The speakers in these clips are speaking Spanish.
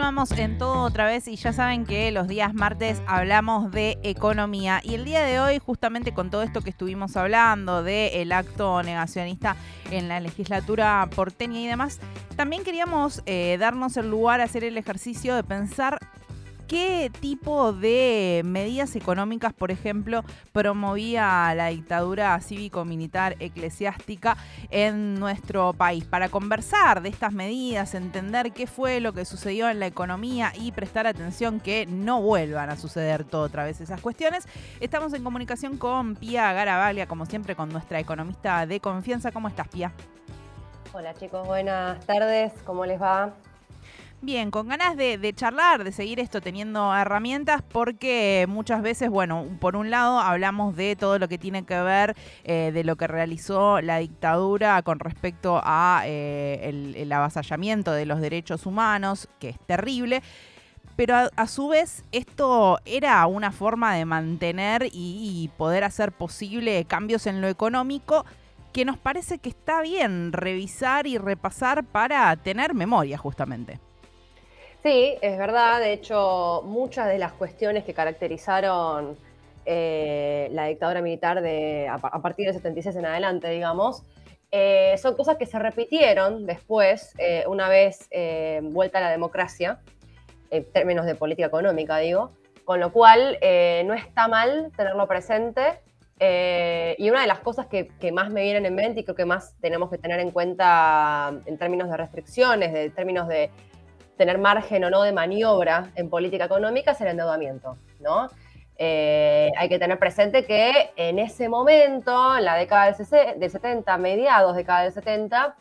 Continuamos en todo otra vez y ya saben que los días martes hablamos de economía. Y el día de hoy justamente con todo esto que estuvimos hablando del acto negacionista en la legislatura porteña y demás, también queríamos eh, darnos el lugar a hacer el ejercicio de pensar ¿Qué tipo de medidas económicas, por ejemplo, promovía la dictadura cívico-militar eclesiástica en nuestro país? Para conversar de estas medidas, entender qué fue lo que sucedió en la economía y prestar atención que no vuelvan a suceder todo otra vez esas cuestiones, estamos en comunicación con Pía Garavalia, como siempre, con nuestra economista de confianza. ¿Cómo estás, Pía? Hola chicos, buenas tardes, ¿cómo les va? Bien, con ganas de, charlar, de seguir esto teniendo herramientas, porque muchas veces, bueno, por un lado hablamos de todo lo que tiene que ver eh, de lo que realizó la dictadura con respecto a eh, el, avasallamiento de los derechos humanos, que es terrible. Pero a, su vez esto era una forma de mantener y poder hacer posible cambios en lo económico que nos parece que está bien revisar y repasar para tener memoria justamente. Sí, es verdad. De hecho, muchas de las cuestiones que caracterizaron eh, la dictadura militar de, a, partir del 76 en adelante, digamos, eh, son cosas que se repitieron después, eh, una vez vuelta a la democracia, en términos de política económica, digo, con lo cual no está mal tenerlo presente. y una de las cosas que, que, más me vienen en mente y creo que más tenemos que tener en cuenta en términos de restricciones, de términos de tener margen o no de maniobra en política económica es el endeudamiento, ¿no? Eh, hay que tener presente que en ese momento, en la década del 70, mediados de década del 70,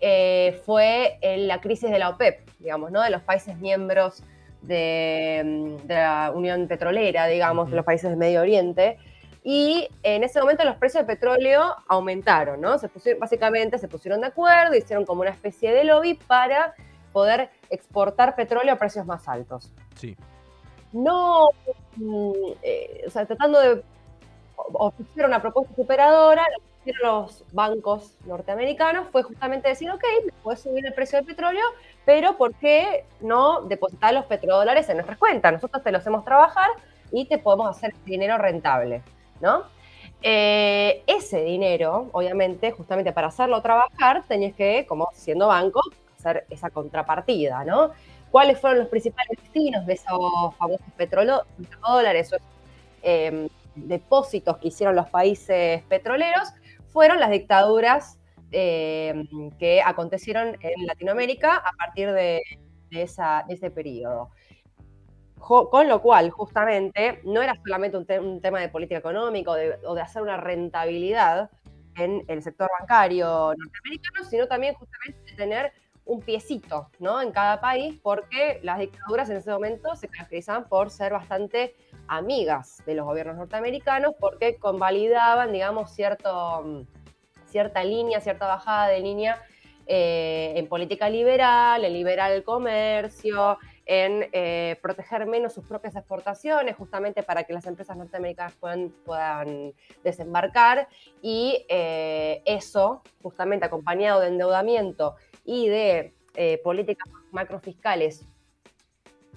eh, fue la crisis de la OPEP, digamos, ¿no? De los países miembros de, la Unión Petrolera, digamos, de los países del Medio Oriente. Y en ese momento los precios de petróleo aumentaron, ¿no? Se básicamente se pusieron de acuerdo, hicieron como una especie de lobby para poder exportar petróleo a precios más altos. Sí. No, mm, eh, o sea, tratando de ofrecer una propuesta superadora, lo que hicieron los bancos norteamericanos fue justamente decir, ok, puedes subir el precio del petróleo, pero ¿por qué no depositar los petrodólares en nuestras cuentas? Nosotros te los hacemos trabajar y te podemos hacer dinero rentable, ¿no? Eh, ese dinero, obviamente, justamente para hacerlo trabajar, tenías que, como siendo banco, hacer esa contrapartida, ¿no? ¿Cuáles fueron los principales destinos de esos famosos petrodólares o em, depósitos que hicieron los países petroleros? Fueron las dictaduras em, que acontecieron en Latinoamérica a partir de, ese periodo. Con lo cual, justamente, no era solamente un, tema de política económica o de, o de, hacer una rentabilidad en el sector bancario norteamericano, sino también justamente de tener un piecito, ¿no? En cada país, porque las dictaduras en ese momento se caracterizaban por ser bastante amigas de los gobiernos norteamericanos, porque convalidaban, digamos, cierto, mm, cierta línea, cierta bajada de línea eh, en política liberal, en liberar el comercio, en eh, proteger menos sus propias exportaciones, justamente para que las empresas norteamericanas puedan, desembarcar. Y eh, eso, justamente acompañado de endeudamiento y de eh, políticas macrofiscales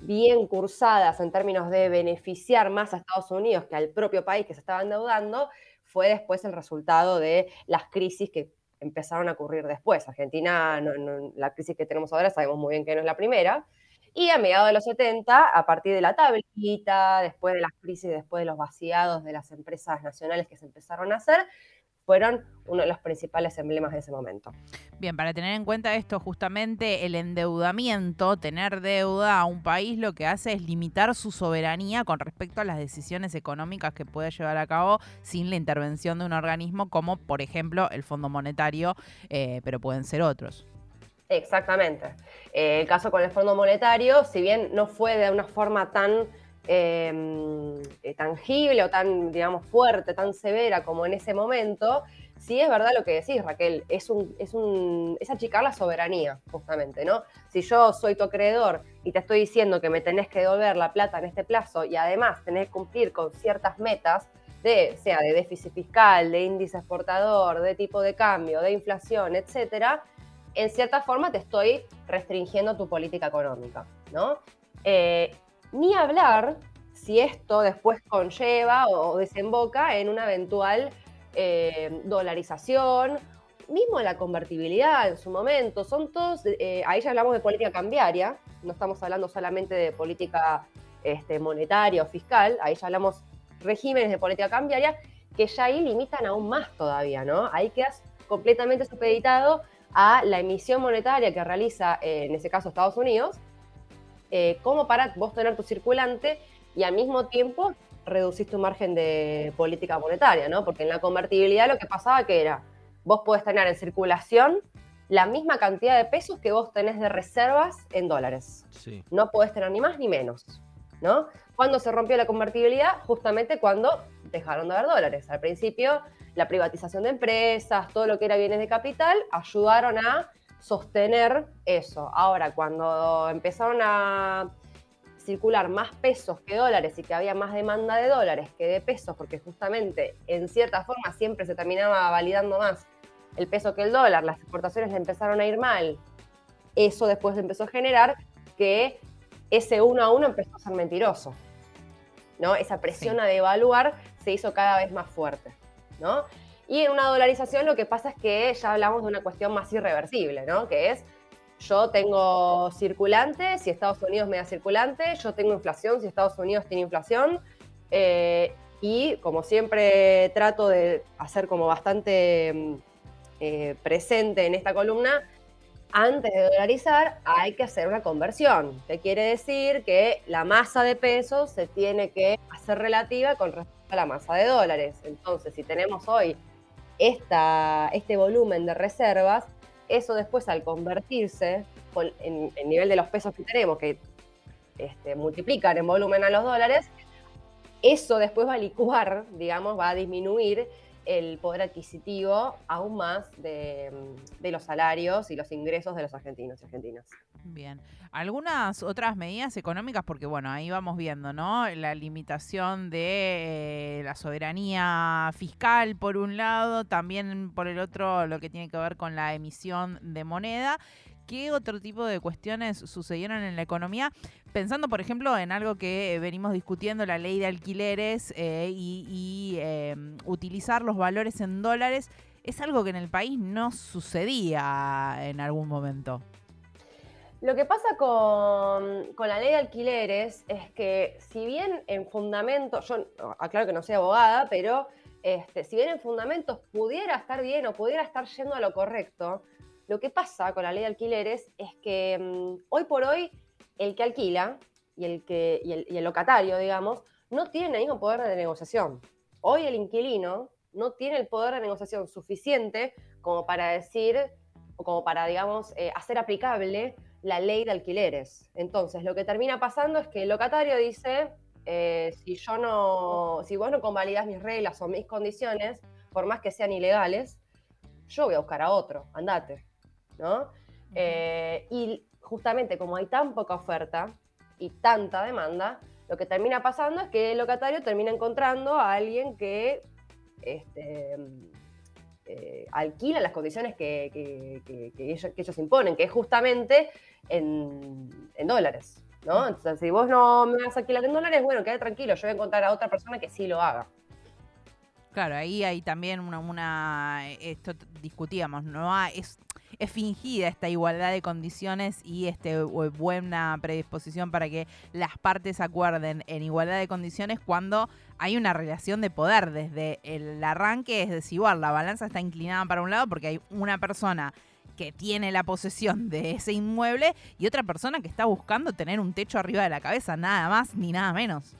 bien cursadas en términos de beneficiar más a Estados Unidos que al propio país que se estaba endeudando, fue después el resultado de las crisis que empezaron a ocurrir después. Argentina, la crisis que tenemos ahora sabemos muy bien que no es la primera. Y a mediados de los 70, a partir de la tablita, después de las crisis, después de los vaciados de las empresas nacionales que se empezaron a hacer, fueron uno de los principales emblemas de ese momento. Bien, para tener en cuenta esto, justamente el endeudamiento, tener deuda a un país lo que hace es limitar su soberanía con respecto a las decisiones económicas que puede llevar a cabo sin la intervención de un organismo como, por ejemplo, el Fondo Monetario, eh, pero pueden ser otros. Exactamente. Eh, el caso con el Fondo Monetario, si bien no fue de una forma tan eh, tangible o tan, digamos, fuerte, tan severa como en ese momento, sí es verdad lo que decís, Raquel, es, un, es, un, es achicar la soberanía, justamente, ¿no? Si yo soy tu acreedor y te estoy diciendo que me tenés que devolver la plata en este plazo y además tenés que cumplir con ciertas metas, de, sea de déficit fiscal, de índice exportador, de tipo de cambio, de inflación, etcétera, en cierta forma te estoy restringiendo tu política económica. ¿no? Eh, ni hablar si esto después conlleva o desemboca en una eventual eh, dolarización, mismo la convertibilidad en su momento, son todos, eh, ahí ya hablamos de política cambiaria, no estamos hablando solamente de política este, monetaria o fiscal, ahí ya hablamos regímenes de política cambiaria que ya ahí limitan aún más todavía, ¿no? Ahí quedas completamente supeditado a la emisión monetaria que realiza, eh, en ese caso, Estados Unidos, como para vos tener tu circulante y al mismo tiempo reducís tu margen de política monetaria, ¿no? Porque en la convertibilidad lo que pasaba que era, vos podés tener en circulación la misma cantidad de pesos que vos tenés de reservas en dólares. Sí. No podés tener ni más ni menos, ¿no? ¿Cuándo se rompió la convertibilidad? Justamente cuando dejaron de haber dólares. Al principio, la privatización de empresas, todo lo que era bienes de capital, ayudaron a sostener eso. Ahora, cuando empezaron a circular más pesos que dólares y que había más demanda de dólares que de pesos, porque justamente en cierta forma siempre se terminaba validando más el peso que el dólar, las exportaciones le empezaron a ir mal, eso después empezó a generar que ese uno a uno empezó a ser mentiroso. ¿no? Esa presión a devaluar se hizo cada vez más fuerte. ¿no? Y en una dolarización lo que pasa es que ya hablamos de una cuestión más irreversible, ¿no? que es yo tengo circulante, si Estados Unidos me da circulante, yo tengo inflación, si Estados Unidos tiene inflación. Eh, y como siempre trato de hacer como bastante mm, eh, presente en esta columna, antes de dolarizar hay que hacer una conversión, que quiere decir que la masa de pesos se tiene que hacer relativa con respecto a la masa de dólares. Entonces, si tenemos hoy esta, este volumen de reservas, eso después al convertirse en el nivel de los pesos que tenemos, que este, multiplican en volumen a los dólares, eso después va a licuar, digamos, va a disminuir el poder adquisitivo aún más de, los salarios y los ingresos de los argentinos y argentinas. Bien. Algunas otras medidas económicas, porque bueno, ahí vamos viendo, ¿no? La limitación de eh, la soberanía fiscal por un lado, también por el otro lo que tiene que ver con la emisión de moneda. ¿Qué otro tipo de cuestiones sucedieron en la economía? Pensando, por ejemplo, en algo que venimos discutiendo, la ley de alquileres eh, y, em, utilizar los valores en dólares, es algo que en el país no sucedía en algún momento. Lo que pasa con, la ley de alquileres es que si bien en fundamento, yo aclaro que no soy abogada, pero este, si bien en fundamentos pudiera estar bien o pudiera estar yendo a lo correcto, lo que pasa con la ley de alquileres es que mm, hoy por hoy el que alquila y el, que, el, locatario, digamos, no tiene el poder de negociación. Hoy el inquilino no tiene el poder de negociación suficiente como para decir, o como para, digamos, eh, hacer aplicable la ley de alquileres. Entonces, lo que termina pasando es que el locatario dice, eh, si yo no, si vos no convalidas mis reglas o mis condiciones, por más que sean ilegales, yo voy a buscar a otro, andate. ¿No? Eh, y justamente como hay tan poca oferta y tanta demanda, lo que termina pasando es que el locatario termina encontrando a alguien que este, eh, alquila las condiciones que, ellos, imponen, que es justamente en, dólares. ¿no? Entonces, si vos no me vas a alquilar en dólares, bueno, quédate tranquilo, yo voy a encontrar a otra persona que sí lo haga. Claro, ahí hay también una, una esto discutíamos, no es, es fingida esta igualdad de condiciones y este buena predisposición para que las partes acuerden en igualdad de condiciones cuando hay una relación de poder desde el arranque es desigual, la balanza está inclinada para un lado porque hay una persona que tiene la posesión de ese inmueble y otra persona que está buscando tener un techo arriba de la cabeza, nada más ni nada menos.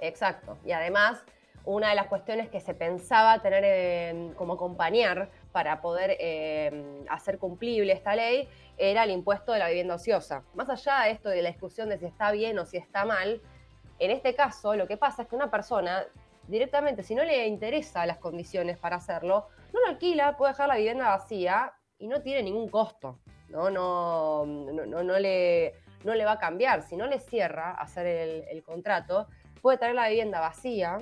Exacto. Y además una de las cuestiones que se pensaba tener como acompañar para poder eh, hacer cumplible esta ley era el impuesto de la vivienda ociosa. Más allá de esto de la discusión de si está bien o si está mal, en este caso lo que pasa es que una persona directamente, si no le interesa las condiciones para hacerlo, no lo alquila, puede dejar la vivienda vacía y no tiene ningún costo, ¿no? No, no, no, le, no le va a cambiar. Si no le cierra hacer el, el contrato, puede tener la vivienda vacía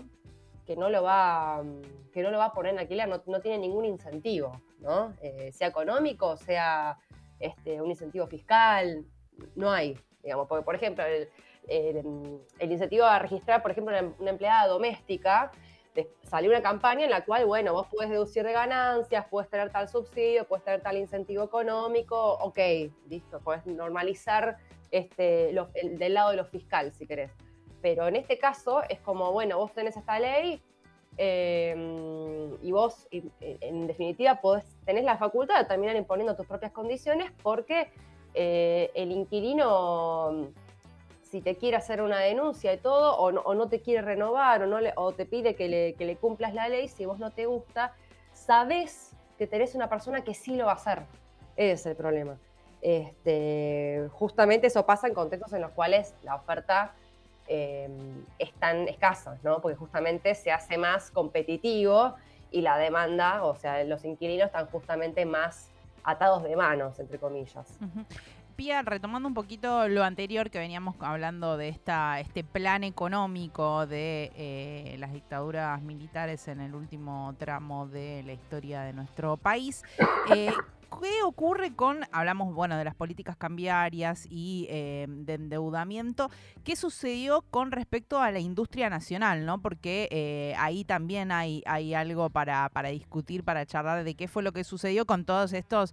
que no lo va, que no lo va a poner en alquiler, no, tiene ningún incentivo, ¿no? Eh, sea económico, sea este, un incentivo fiscal, no hay. digamos, porque por ejemplo, el, incentivo a registrar, por ejemplo, una, empleada doméstica, salió una campaña en la cual, bueno, vos puedes deducir de ganancias, puedes tener tal subsidio, puedes tener tal incentivo económico, ok, listo, puedes normalizar este, del lado de lo fiscal, si querés. Pero en este caso es como, bueno, vos tenés esta ley, Em, y vos, en definitiva, podés, tenés la facultad de terminar imponiendo tus propias condiciones porque eh, el inquilino, si te quiere hacer una denuncia y todo, o no, te quiere renovar, o, no o te pide que le, que le, cumplas la ley, si vos no te gusta, sabés que tenés una persona que sí lo va a hacer. Ese es el problema. Este, justamente eso pasa en contextos en los cuales la oferta Em, están escasas, ¿no? Porque justamente se hace más competitivo y la demanda, o sea, los inquilinos están justamente más atados de manos, entre comillas. Pía, retomando un poquito lo anterior que veníamos hablando de esta, este plan económico de eh, las dictaduras militares en el último tramo de la historia de nuestro país, eh, ¿Qué ocurre con, hablamos, bueno, de las políticas cambiarias y eh, de endeudamiento, qué sucedió con respecto a la industria nacional, ¿no? Porque eh, ahí también hay, hay algo para, para discutir, para charlar de qué fue lo que sucedió con todas estas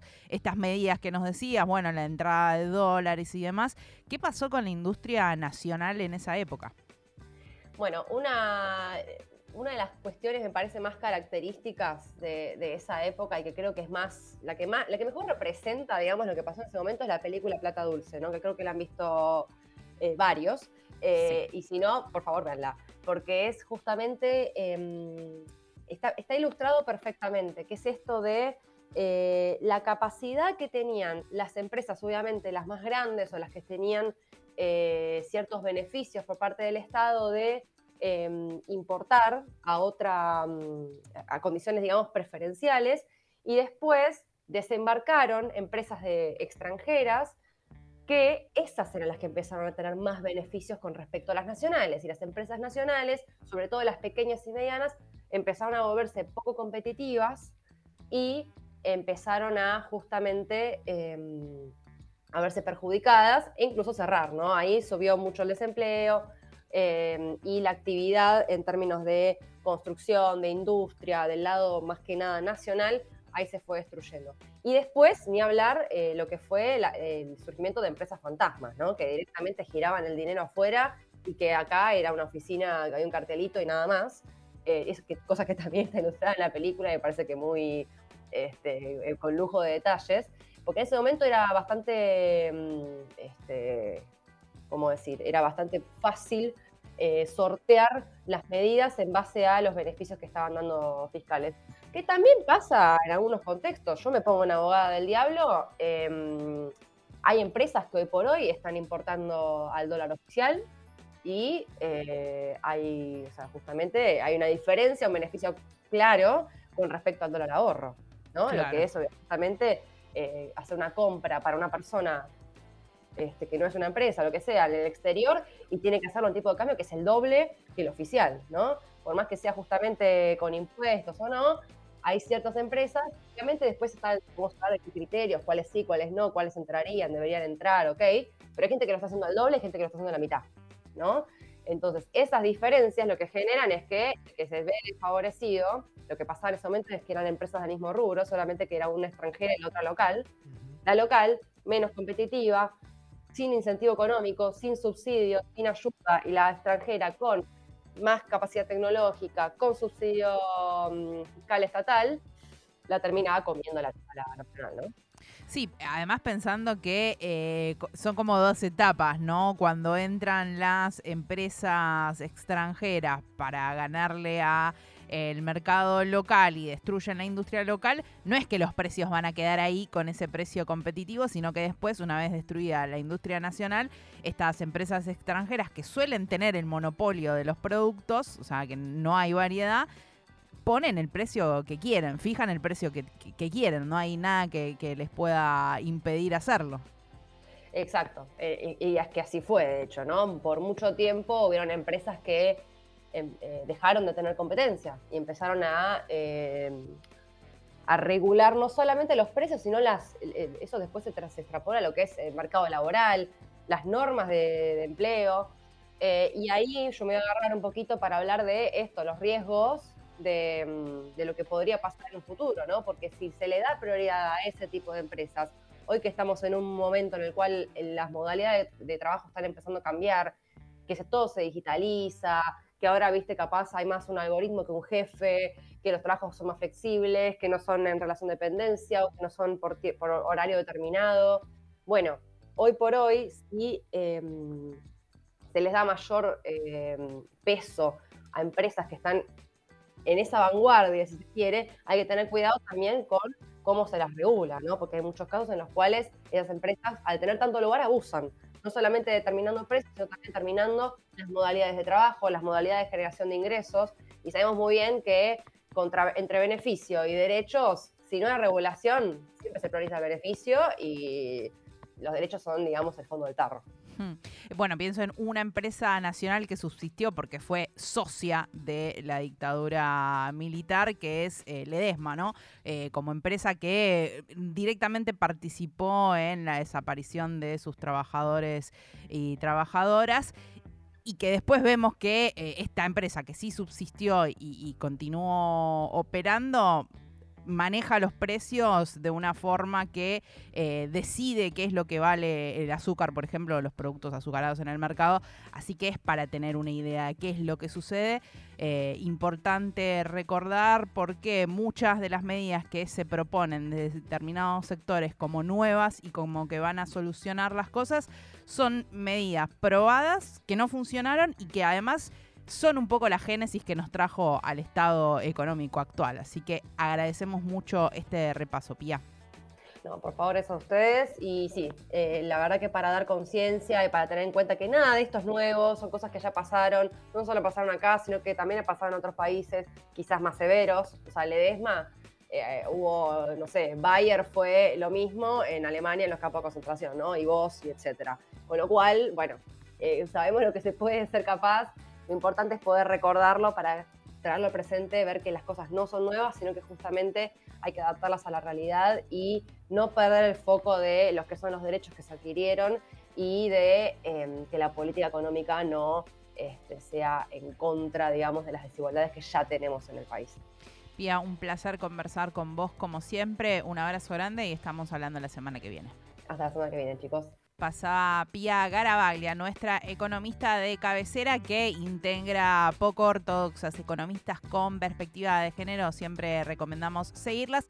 medidas que nos decías, bueno, la entrada de dólares y demás. ¿Qué pasó con la industria nacional en esa época? Bueno, una una de las cuestiones me parece más características de, esa época y que creo que es más la que más la que mejor representa digamos lo que pasó en ese momento es la película Plata Dulce no que creo que la han visto eh, varios. Eh, y si no por favor veanla porque es justamente em, está, ilustrado perfectamente que es esto de eh, la capacidad que tenían las empresas obviamente las más grandes o las que tenían ciertos beneficios por parte del Estado de Em, importar a otra, mm, a condiciones, digamos, preferenciales, y después desembarcaron empresas de extranjeras que esas eran las que empezaron a tener más beneficios con respecto a las nacionales. Y las empresas nacionales, sobre todo las pequeñas y medianas, empezaron a volverse poco competitivas y empezaron a justamente em, a verse perjudicadas e incluso cerrar, ¿no? Ahí subió mucho el desempleo, Em, y la actividad en términos de construcción, de industria, del lado más que nada nacional, ahí se fue destruyendo. Y después, ni hablar eh, lo que fue el surgimiento de empresas fantasmas, ¿no? que directamente giraban el dinero afuera y que acá era una oficina, había un cartelito y nada más. Eh, es que, cosa que también está ilustrada en la película me parece que muy este, eh, con lujo de detalles, porque en ese momento era bastante, mm, este, ¿cómo decir? Era bastante fácil eh, sortear las medidas en base a los beneficios que estaban dando fiscales. Que también pasa en algunos contextos. Yo me pongo una abogada del diablo. Em, hay empresas que hoy por hoy están importando al dólar oficial y eh, hay, o sea, justamente hay una diferencia, un beneficio claro con respecto al dólar ahorro, ¿no? Lo que es justamente eh, hacer una compra para una persona este, que no es una empresa, lo que sea, en el exterior, y tiene que hacerlo un tipo de cambio que es el doble que el oficial, ¿no? Por más que sea justamente con impuestos o no, hay ciertas empresas, obviamente después están, vamos a hablar de criterios, cuáles sí, cuáles no, cuáles entrarían, deberían entrar, ok, pero hay gente que lo está haciendo al doble y gente que lo está haciendo a la mitad, ¿no? Entonces, esas diferencias lo que generan es que, que se ve desfavorecido, lo que pasaba en ese momento es que eran empresas del mismo rubro, solamente que era una extranjera y la otra local. La local, menos competitiva, sin incentivo económico, sin subsidio, sin ayuda, y la extranjera con más capacidad tecnológica, con subsidio mm, fiscal estatal, la terminaba comiendo la, nacional, ¿no? Sí, además pensando que eh, son como dos etapas, ¿no? Cuando entran las empresas extranjeras para ganarle a el mercado local y destruyen la industria local, no es que los precios van a quedar ahí con ese precio competitivo, sino que después, una vez destruida la industria nacional, estas empresas extranjeras que suelen tener el monopolio de los productos, o sea, que no hay variedad, ponen el precio que quieren, fijan el precio que, quieren, no hay nada que, les pueda impedir hacerlo. Exacto, eh, y es que así fue, de hecho, ¿no? Por mucho tiempo hubieron empresas que eh, dejaron de tener competencia y empezaron a, eh, a regular no solamente los precios, sino las, eso después se, se extrapola a lo que es el mercado laboral. las normas de, empleo. Eh, y ahí yo me voy a agarrar un poquito para hablar de esto, los riesgos de, mm, de, lo que podría pasar en un futuro, ¿no? Porque si se le da prioridad a ese tipo de empresas, hoy que estamos en un momento en el cual las modalidades de, trabajo están empezando a cambiar, que todo se digitaliza, que ahora, viste, capaz hay más un algoritmo que un jefe, que los trabajos son más flexibles, que no son en relación de dependencia o que no son por, horario determinado. Bueno, hoy por hoy, si em, se les da mayor em, peso a empresas que están en esa vanguardia, si se quiere, hay que tener cuidado también con cómo se las regula, ¿no? Porque hay muchos casos en los cuales esas empresas, al tener tanto lugar, abusan, no solamente determinando precios, sino también determinando las modalidades de trabajo, las modalidades de generación de ingresos, y sabemos muy bien que contra, entre beneficio y derechos, si no hay regulación, siempre se prioriza el beneficio y los derechos son, digamos, el fondo del tarro. Bueno, pienso en una empresa nacional que subsistió porque fue socia de la dictadura militar, que es eh, Ledesma, ¿no? Eh, como empresa que directamente participó en la desaparición de sus trabajadores y trabajadoras y que después vemos que eh, esta empresa que sí subsistió y continuó operando maneja los precios de una forma que eh, decide qué es lo que vale el azúcar, por ejemplo, los productos azucarados en el mercado. Así que es para tener una idea de qué es lo que sucede. Eh, importante recordar porque muchas de las medidas que se proponen de determinados sectores como nuevas y como que van a solucionar las cosas son medidas probadas que no funcionaron y que además son un poco la génesis que nos trajo al estado económico actual. Así que agradecemos mucho este repaso, Pía. No, por favor, eso a ustedes. Y sí, eh, la verdad que para dar conciencia y para tener en cuenta que nada de esto es son cosas que ya pasaron, no solo pasaron acá, sino que también pasaron en otros países, quizás más severos. O sea, Ledesma, eh, hubo, no sé, Bayer fue lo mismo en Alemania en los campos de concentración, ¿no? Y vos, y etcétera. Con lo cual, bueno, eh, sabemos lo que se puede ser capaz lo importante es poder recordarlo para traerlo presente, ver que las cosas no son nuevas, sino que justamente hay que adaptarlas a la realidad y no perder el foco de los que son los derechos que se adquirieron y de em, que la política económica no este, sea en contra, digamos, de las desigualdades que ya tenemos en el país. Pía, un placer conversar con vos como siempre. Un abrazo grande y estamos hablando la semana que viene. Hasta la semana que viene, chicos pasaba Pia Garabaglia, nuestra economista de cabecera que integra poco ortodoxas economistas con perspectiva de género. Siempre recomendamos seguirlas.